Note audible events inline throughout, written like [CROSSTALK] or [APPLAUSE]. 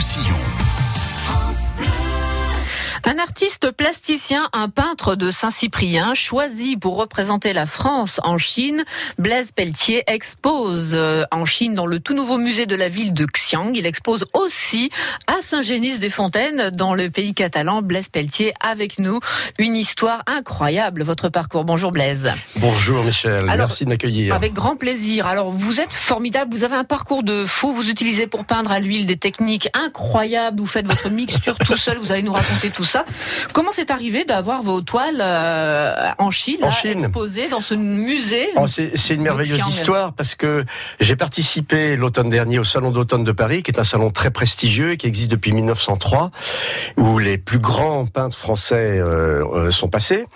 Roussillon. Un artiste plasticien, un peintre de Saint-Cyprien, choisi pour représenter la France en Chine, Blaise Pelletier expose euh, en Chine dans le tout nouveau musée de la ville de Xiang. Il expose aussi à Saint-Génis-des-Fontaines dans le pays catalan. Blaise Pelletier avec nous. Une histoire incroyable, votre parcours. Bonjour Blaise. Bonjour Michel, merci de m'accueillir. Avec grand plaisir. Alors vous êtes formidable, vous avez un parcours de fou, vous utilisez pour peindre à l'huile des techniques incroyables, vous faites votre mixture tout seul, vous allez nous raconter tout ça. Comment c'est arrivé d'avoir vos toiles euh, en Chine, exposées dans ce musée oh, C'est une merveilleuse histoire parce que j'ai participé l'automne dernier au Salon d'automne de Paris, qui est un salon très prestigieux et qui existe depuis 1903, où les plus grands peintres français euh, euh, sont passés.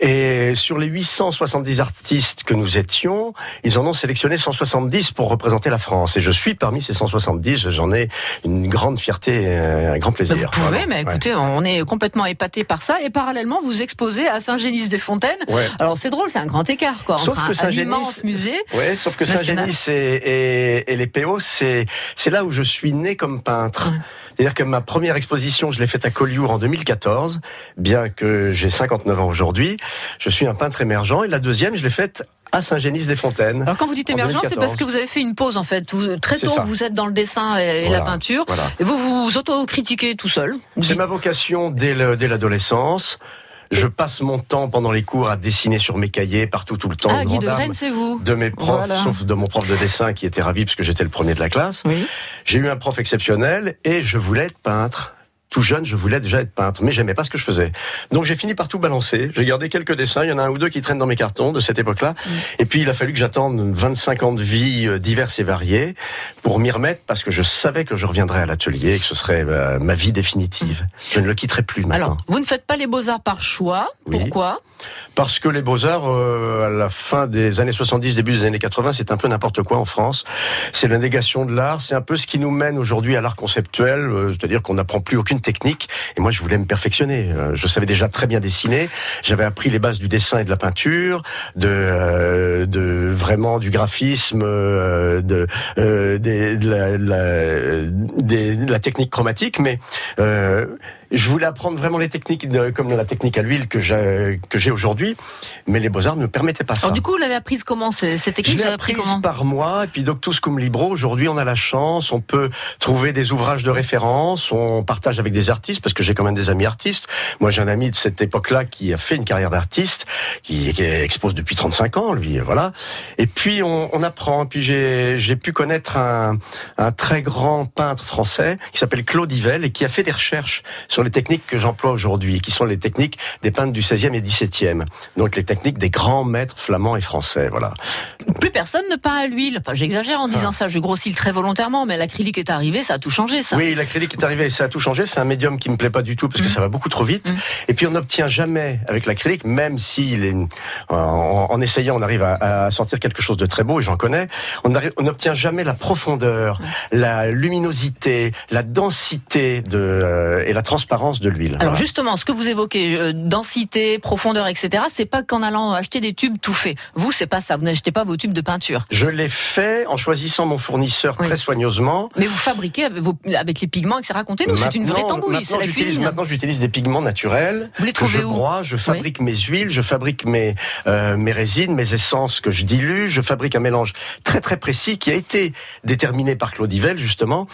Et sur les 870 artistes que nous étions, ils en ont sélectionné 170 pour représenter la France. Et je suis parmi ces 170. J'en ai une grande fierté, un grand plaisir. Vous pouvez, mais écoutez, on est complètement épaté par ça. Et parallèlement, vous exposez à Saint-Génis-des-Fontaines. Alors c'est drôle, c'est un grand écart, quoi. Sauf que Saint-Génis, musée. Ouais, sauf que Saint-Génis et, et, les PO, c'est c'est là où je suis né comme peintre. C'est-à-dire que ma première exposition, je l'ai faite à Collioure en 2014, bien que j'ai 59 ans aujourd'hui. Je suis un peintre émergent. Et la deuxième, je l'ai faite à Saint-Génis-des-Fontaines. Alors quand vous dites émergent, c'est parce que vous avez fait une pause en fait. très tôt, vous êtes dans le dessin et, la peinture. Et vous vous auto-critiquez tout seul. C'est ma vocation dès l'adolescence. Je passe mon temps pendant les cours à dessiner sur mes cahiers partout tout le temps. Ah, Guy de Rennes, c'est vous. De mes profs, sauf de mon prof de dessin qui était ravi parce que j'étais le premier de la classe. Oui. J'ai eu un prof exceptionnel et je voulais être peintre tout jeune, je voulais déjà être peintre, mais j'aimais pas ce que je faisais. Donc j'ai fini par tout balancer. J'ai gardé quelques dessins. Il y en a un ou deux qui traînent dans mes cartons de cette époque-là. Mm. Et puis il a fallu que j'attende 25 ans de vie euh, diverses et variées pour m'y remettre parce que je savais que je reviendrais à l'atelier et que ce serait euh, ma vie définitive. Je ne le quitterai plus maintenant. Alors, vous ne faites pas les beaux-arts par choix. Pourquoi? Parce que les beaux-arts, euh, à la fin des années 70, début des années 80, c'est un peu n'importe quoi en France. C'est la négation de l'art. C'est un peu ce qui nous mène aujourd'hui à l'art conceptuel. C'est-à-dire qu'on n'apprend plus aucune technique. Et moi, je voulais me perfectionner. Euh, je savais déjà très bien dessiner. J'avais appris les bases du dessin et de la peinture, de, euh, de vraiment du graphisme, euh, de, la, technique chromatique. Mais je voulais apprendre vraiment les techniques, comme la technique à l'huile que j'ai aujourd'hui, mais les beaux arts ne me permettaient pas ça. Alors du coup, vous l'avez apprise comment ces, techniques Je l'ai apprise par moi, et puis Doctus Cum Libro. Aujourd'hui, on a la chance, on peut trouver des ouvrages de référence, on partage avec des artistes parce que j'ai quand même des amis artistes. Moi, j'ai un ami de cette époque-là qui a fait une carrière d'artiste, qui, qui, expose depuis 35 ans, lui, voilà. Et puis on, on apprend. Et puis j'ai j'ai pu connaître un, un très grand peintre français qui s'appelle Claude Yvel et qui a fait des recherches sur les techniques que j'emploie aujourd'hui, qui sont les techniques des peintres du 16e et 17e. Donc les techniques des grands maîtres flamands et français, voilà. Plus personne ne peint à l'huile. Enfin, j'exagère en disant ah. ça, je grossis très volontairement, mais l'acrylique est arrivé, ça a tout changé, ça. Oui, l'acrylique est arrivé, ça a tout changé. C'est un médium qui me plaît pas du tout parce que mm. ça va beaucoup trop vite. Mm. Et puis on n'obtient jamais avec l'acrylique, même si est, en, essayant, on arrive à, sortir quelque chose de très beau, et j'en connais, on n'obtient jamais la profondeur, mm. la luminosité, la densité de, euh, et la transparence de l'huile. Alors justement, ce que vous évoquez, euh, densité, profondeur, etc., c'est pas qu'en allant acheter des tubes tout faits. Vous, c'est pas ça. Vous n'achetez pas vos tubes de peinture. Je l'ai fait en choisissant mon fournisseur très soigneusement. Mais vous fabriquez avec, les pigments, etc. Racontez-nous, c'est une vraie tambouille. Maintenant, j'utilise des pigments naturels. Vous les trouvez je broie, je fabrique mes huiles, je fabrique mes euh, mes résines, mes essences que je dilue. Je fabrique un mélange très très précis qui a été déterminé par Claude Yvel justement.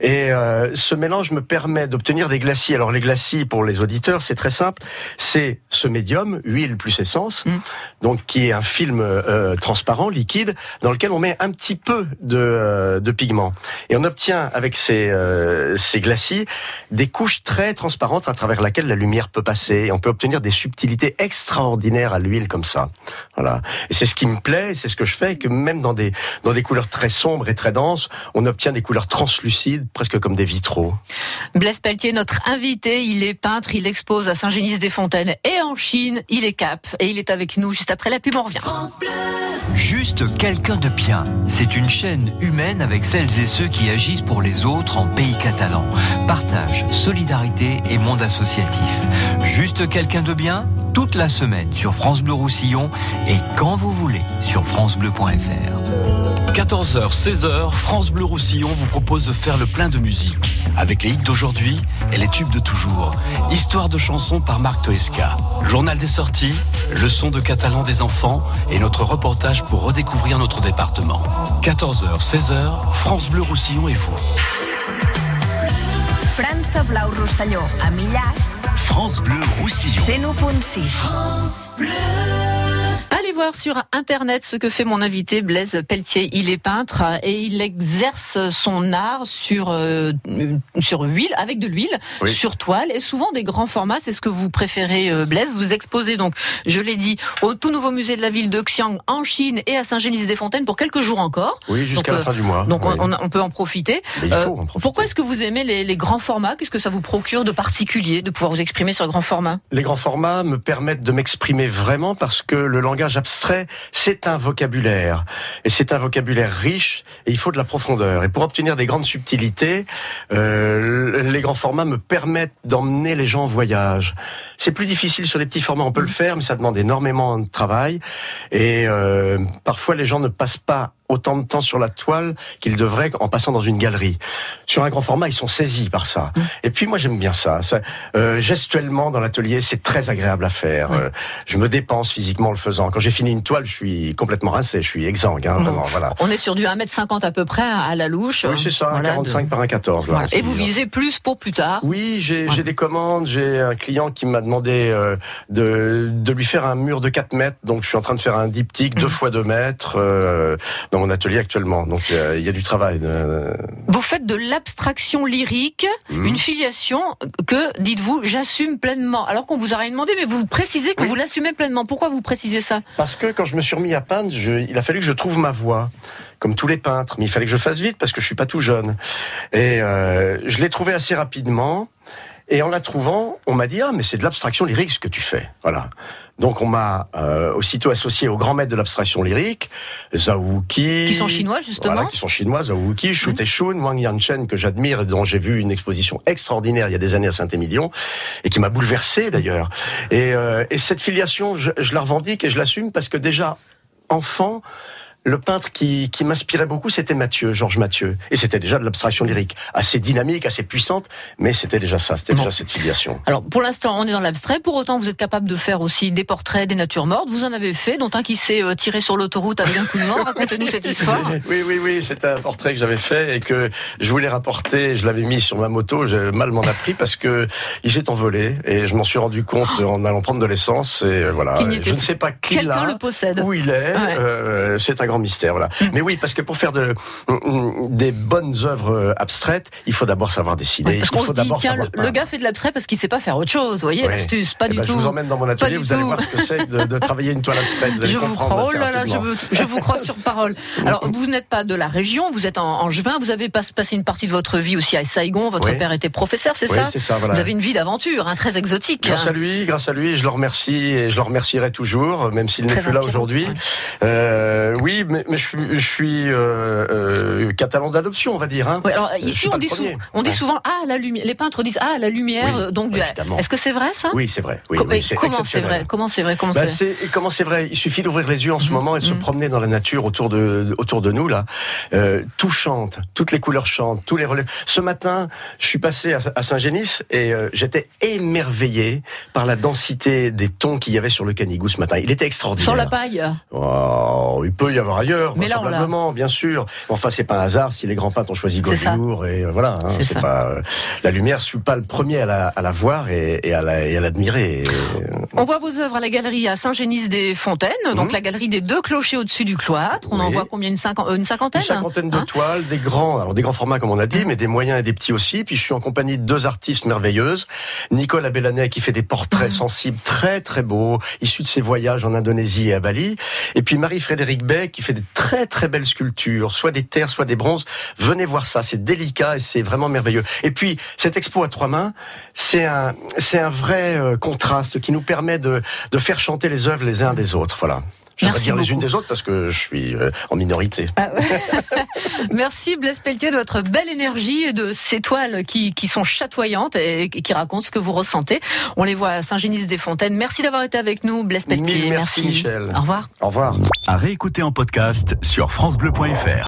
Et euh, ce mélange me permet d'obtenir des glaciers. Alors les glacis pour les auditeurs, c'est très simple. C'est ce médium, huile plus essence, mm. donc qui est un film euh, transparent, liquide, dans lequel on met un petit peu de, euh, de pigment. Et on obtient avec ces, euh, ces glacis des couches très transparentes à travers laquelle la lumière peut passer. Et on peut obtenir des subtilités extraordinaires à l'huile comme ça. Voilà. Et c'est ce qui me plaît, c'est ce que je fais, que même dans des, dans des couleurs très sombres et très denses, on obtient des couleurs translucides, presque comme des vitraux. Blaise Pelletier, notre invité, il est peintre, il expose à Saint-Génis-des-Fontaines et en Chine, il est cap et il est avec nous juste après la pub, on revient. Juste quelqu'un de bien. C'est une chaîne humaine avec celles et ceux qui agissent pour les autres en pays catalan. Partage, solidarité et monde associatif. Juste quelqu'un de bien toute la semaine sur France Bleu Roussillon et quand vous voulez sur francebleu.fr. 14h, 16h, France Bleu Roussillon vous propose de faire le plein de musique. Avec les hits d'aujourd'hui et les tubes de toujours. Histoire de chansons par Marc Toesca. Journal des sorties, leçon de catalan des enfants et notre reportage pour redécouvrir notre département. 14h, 16h, France Bleu Roussillon et vous. França Blau a Millàs, France Bleu Roussillon. 101.6. Allez voir sur internet ce que fait mon invité Blaise Pelletier. Il est peintre et il exerce son art sur euh, sur huile, avec de l'huile, Oui. sur toile et souvent des grands formats. C'est ce que vous préférez, euh, Blaise. Vous exposez donc, je l'ai dit, au tout nouveau musée de la ville de Xi'an en Chine et à Saint-Génis-des-Fontaines pour quelques jours encore. Oui, jusqu'à la fin du mois. Donc Oui. on, on peut en profiter. Mais il Euh, faut en profiter. Pourquoi est-ce que vous aimez les, les grands formats? Qu'est-ce que ça vous procure de particulier de pouvoir vous exprimer sur le grand format? Les grands formats me permettent de m'exprimer vraiment parce que le langage abstrait, c'est un vocabulaire. Et c'est un vocabulaire riche et il faut de la profondeur. Et pour obtenir des grandes subtilités, euh, les grands formats me permettent d'emmener les gens en voyage. C'est plus difficile sur les petits formats, on peut le faire, mais ça demande énormément de travail. Et euh, parfois, les gens ne passent pas autant de temps sur la toile qu'ils devraient en passant dans une galerie. Sur un grand format, ils sont saisis par ça. Et puis moi, j'aime bien ça. ça euh, gestuellement, dans l'atelier, c'est très agréable à faire. Euh, je me dépense physiquement en le faisant. Quand j'ai fini une toile, je suis complètement rincé, je suis exsangue, hein, vraiment. Voilà. On est sur du 1m50 à peu près à la louche. Oui, c'est ça, un Voilà, 45 de- par un 14. Là, Voilà. ce Et vous visez plus pour plus tard. Oui, j'ai Voilà. j'ai des commandes. J'ai un client qui m'a demandé euh, de, de lui faire un mur de 4 mètres. Donc, je suis en train de faire un diptyque, Mhm. 2 fois 2 mètres, euh, dans mon atelier actuellement. Donc, il y a- il y, a du travail. de- Vous faites de l'abstraction lyrique, Mhm. une filiation que, dites-vous, j'assume pleinement. Alors qu'on vous a rien demandé, mais vous précisez que Oui. vous l'assumez pleinement. Pourquoi vous précisez ça? Parce que quand je me suis remis à peindre, je- il a fallu que je trouve ma voix, comme tous les peintres. Mais il fallait que je fasse vite parce que je suis pas tout jeune. Et euh, je l'ai trouvé assez rapidement. Et en la trouvant, on m'a dit ah mais c'est de l'abstraction lyrique ce que tu fais. Voilà. Donc on m'a euh, aussitôt associé au grand maître de l'abstraction lyrique, Zhao Wuqi. Qui sont chinois, justement. Voilà, qui sont chinois, Zhao Wuqi, Shu Teixun, Wang Yanchen, que j'admire et dont j'ai vu une exposition extraordinaire il y a des années à Saint-Émilion, et qui m'a bouleversé d'ailleurs. Et, euh, et cette filiation, je, je la revendique et je l'assume parce que déjà, enfant, le peintre qui, qui m'inspirait beaucoup, c'était Mathieu, Georges Mathieu. Et c'était déjà de l'abstraction lyrique, assez dynamique, assez puissante, mais c'était déjà ça, c'était Bon. déjà cette filiation. Alors, pour l'instant, on est dans l'abstrait. Pour autant, vous êtes capable de faire aussi des portraits des natures mortes. Vous en avez fait, dont un qui s'est euh, tiré sur l'autoroute avec un coup de vent. Racontez-nous cette histoire. [LAUGHS] Oui, oui, oui, c'était un portrait que j'avais fait et que je voulais rapporter. Je l'avais mis sur ma moto. J'ai mal m'en a pris parce que il s'est envolé et je m'en suis rendu compte en allant prendre de l'essence. Et euh, voilà, je ne sais pas qui l'a. le possède. Où il est, Ouais. euh, c'est un grand mystère, voilà. Mais oui, parce que pour faire de, des bonnes œuvres euh, abstraites, il faut d'abord savoir dessiner. Ouais, parce il qu'on faut se dit, d'abord tiens, le, savoir le gars fait de l'abstrait parce qu'il sait pas faire autre chose. Vous voyez, Oui. l'astuce, pas Eh du ben, tout. Je vous emmène dans mon atelier, vous allez voir ce que c'est de, de travailler une toile abstraite. Vous allez Je vous crois. Oh assez là là, je, rapidement. veux- je vous crois sur parole. [LAUGHS] Alors, vous n'êtes pas de la région, vous êtes en, en juin, vous avez pas- passé une partie de votre vie aussi à Saigon. Votre Oui. père était professeur, c'est Oui, ça c'est ça, voilà. Vous avez une vie d'aventure, hein, très exotique. Grâce hein. à lui, grâce à lui, je le remercie et je le remercierai toujours, même s'il n'est plus là aujourd'hui. Euh, oui, mais, mais je suis, je suis euh, euh, catalan d'adoption, on va dire. Hein. Ouais, alors ici on dit, souvent, on dit Ouais. souvent ah la lumière. Les peintres disent ah la lumière. Oui, donc est-ce que c'est vrai ça? Oui, c'est vrai. Oui, oui, comment c'est vrai Comment c'est vrai Comment Bah, c'est c'est comment c'est vrai? Il suffit d'ouvrir les yeux en ce Mhm, moment et de se mhm. promener dans la nature autour de autour de nous là. Euh, tout chante, toutes les couleurs chantent, tous les relais. Ce matin, je suis passé à, à Saint-Génis et j'étais émerveillé par la densité des tons qu'il y avait sur le Canigou ce matin. Il était extraordinaire. Sans la paille? Oh, il peut y avoir ailleurs, Mais là, on bien sûr. Enfin, c'est pas un hasard si les grands peintres ont choisi. Gauguin et euh, voilà. hein, C'est pas euh, la lumière. Je suis pas le premier à la, à la voir et, et à l'admirer. On voit vos œuvres à la galerie à Saint-Génis-des-Fontaines, donc Mhm. la galerie des deux clochers au-dessus du cloître. On en voit combien une, euh, une cinquantaine Une cinquantaine de Hein toiles, des grands, alors des grands formats comme on a dit, mais des moyens et des petits aussi. Puis je suis en compagnie de deux artistes merveilleuses. Nicole Abelanet qui fait des portraits sensibles très très beaux, issus de ses voyages en Indonésie et à Bali. Et puis Marie-Frédéric Bay qui fait des très très belles sculptures, soit des terres, soit des bronzes. Venez voir ça, c'est délicat et c'est vraiment merveilleux. Et puis cette expo à trois mains, c'est un c'est un vrai euh, contraste qui nous permet de de faire chanter les œuvres les uns des autres. Voilà. Je vais Merci dire les unes des autres parce que je suis euh, en minorité. Ah ouais. [LAUGHS] Merci Blaise Pelletier de votre belle énergie et de ces toiles qui, qui sont chatoyantes et qui racontent ce que vous ressentez. On les voit à Saint-Génis-des-Fontaines. Merci d'avoir été avec nous, Blaise Pelletier. Mille merci, Michel. Au revoir. Au revoir. À réécouter en podcast sur FranceBleu.fr.